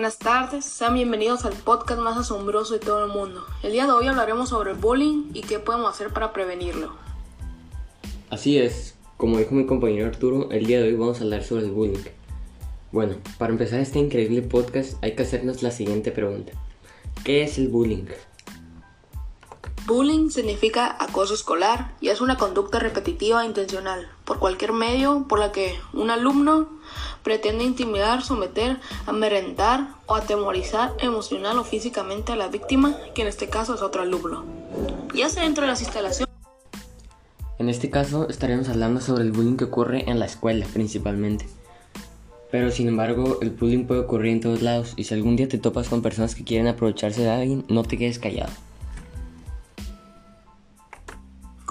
Buenas tardes, sean bienvenidos al podcast más asombroso de todo el mundo. El día de hoy hablaremos sobre el bullying y qué podemos hacer para prevenirlo. Así es, como dijo mi compañero Arturo, el día de hoy vamos a hablar sobre el bullying. Bueno, para empezar este increíble podcast hay que hacernos la siguiente pregunta. ¿Qué es el bullying? Bullying significa acoso escolar y es una conducta repetitiva e intencional por cualquier medio por la que un alumno pretende intimidar, someter, amedrentar o atemorizar emocional o físicamente a la víctima, que en este caso es otro alumno. Ya sea dentro de las instalaciones. En este caso estaremos hablando sobre el bullying que ocurre en la escuela principalmente. Pero sin embargo, el bullying puede ocurrir en todos lados y si algún día te topas con personas que quieren aprovecharse de alguien, no te quedes callado.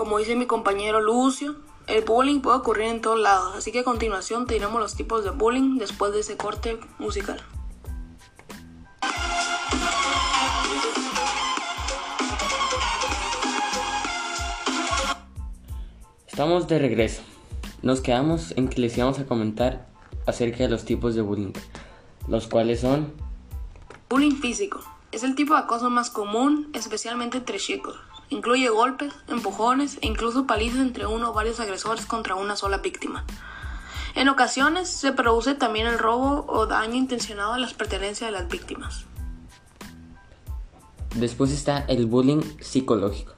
Como dice mi compañero Lucio, el bullying puede ocurrir en todos lados, así que a continuación te diremos los tipos de bullying después de ese corte musical. Estamos de regreso. Nos quedamos en que les íbamos a comentar acerca de los tipos de bullying, los cuales son... Bullying físico. Es el tipo de acoso más común, especialmente entre chicos. Incluye golpes, empujones e incluso palizas entre uno o varios agresores contra una sola víctima. En ocasiones se produce también el robo o daño intencionado a las pertenencias de las víctimas. Después está el bullying psicológico.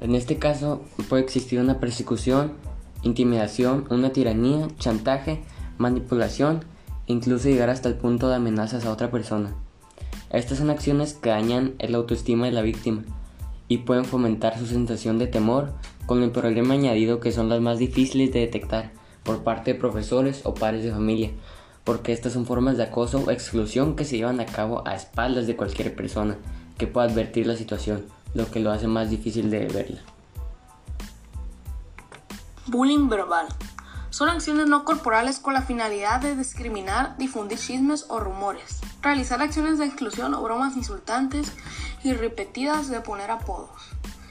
En este caso puede existir una persecución, intimidación, una tiranía, chantaje, manipulación e incluso llegar hasta el punto de amenazas a otra persona. Estas son acciones que dañan el autoestima de la víctima y pueden fomentar su sensación de temor con el problema añadido que son las más difíciles de detectar por parte de profesores o padres de familia, porque estas son formas de acoso o exclusión que se llevan a cabo a espaldas de cualquier persona que pueda advertir la situación, lo que lo hace más difícil de verla. Bullying verbal. Son acciones no corporales con la finalidad de discriminar, difundir chismes o rumores, realizar acciones de exclusión o bromas insultantes y repetidas de poner apodos,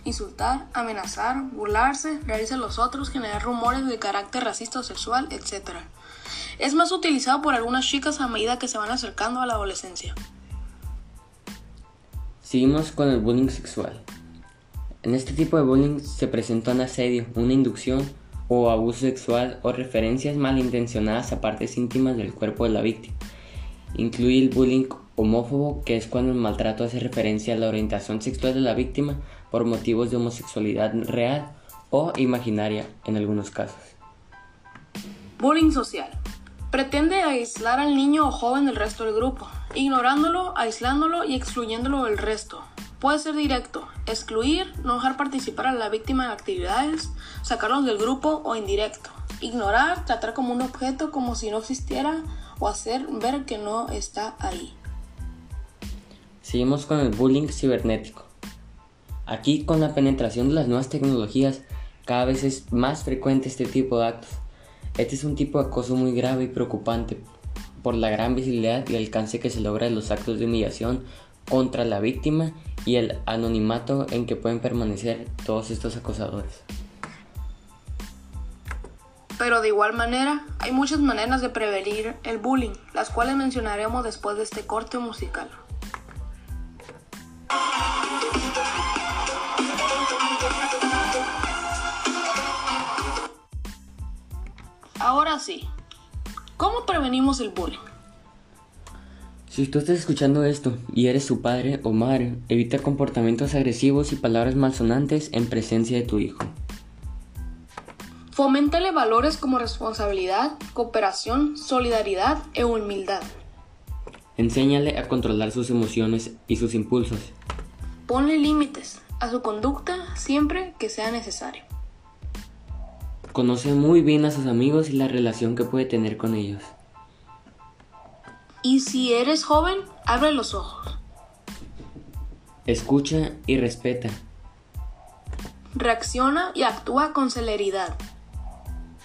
insultar, amenazar, burlarse, reírse a los otros, generar rumores de carácter racista o sexual, etc. Es más utilizado por algunas chicas a medida que se van acercando a la adolescencia. Seguimos con el bullying sexual. En este tipo de bullying se presenta un asedio, una inducción o abuso sexual o referencias malintencionadas a partes íntimas del cuerpo de la víctima. Incluye el bullying homófobo, que es cuando el maltrato hace referencia a la orientación sexual de la víctima por motivos de homosexualidad real o imaginaria en algunos casos. Bullying social. Pretende aislar al niño o joven del resto del grupo, ignorándolo, aislándolo y excluyéndolo del resto. Puede ser directo, excluir, no dejar participar a la víctima en actividades, sacarlos del grupo o indirecto, ignorar, tratar como un objeto como si no existiera o hacer ver que no está ahí. Seguimos con el bullying cibernético. Aquí con la penetración de las nuevas tecnologías cada vez es más frecuente este tipo de actos. Este es un tipo de acoso muy grave y preocupante por la gran visibilidad y alcance que se logra en los actos de humillación contra la víctima y el anonimato en que pueden permanecer todos estos acosadores. Pero de igual manera, hay muchas maneras de prevenir el bullying, las cuales mencionaremos después de este corte musical. Ahora sí, ¿cómo prevenimos el bullying? Si tú estás escuchando esto y eres su padre o madre, evita comportamientos agresivos y palabras malsonantes en presencia de tu hijo. Foméntale valores como responsabilidad, cooperación, solidaridad e humildad. Enséñale a controlar sus emociones y sus impulsos. Ponle límites a su conducta siempre que sea necesario. Conoce muy bien a sus amigos y la relación que puede tener con ellos. Y si eres joven, abre los ojos. Escucha y respeta. Reacciona y actúa con celeridad.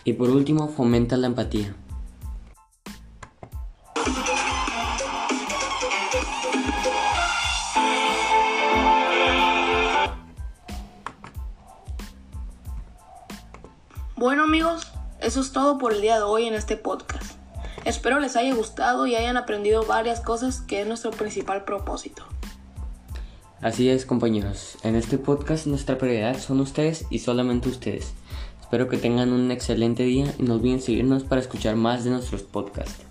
Y por último, fomenta la empatía. Bueno amigos, eso es todo por el día de hoy en este podcast. Espero les haya gustado y hayan aprendido varias cosas que es nuestro principal propósito. Así es, compañeros. En este podcast nuestra prioridad son ustedes y solamente ustedes. Espero que tengan un excelente día y no olviden seguirnos para escuchar más de nuestros podcasts.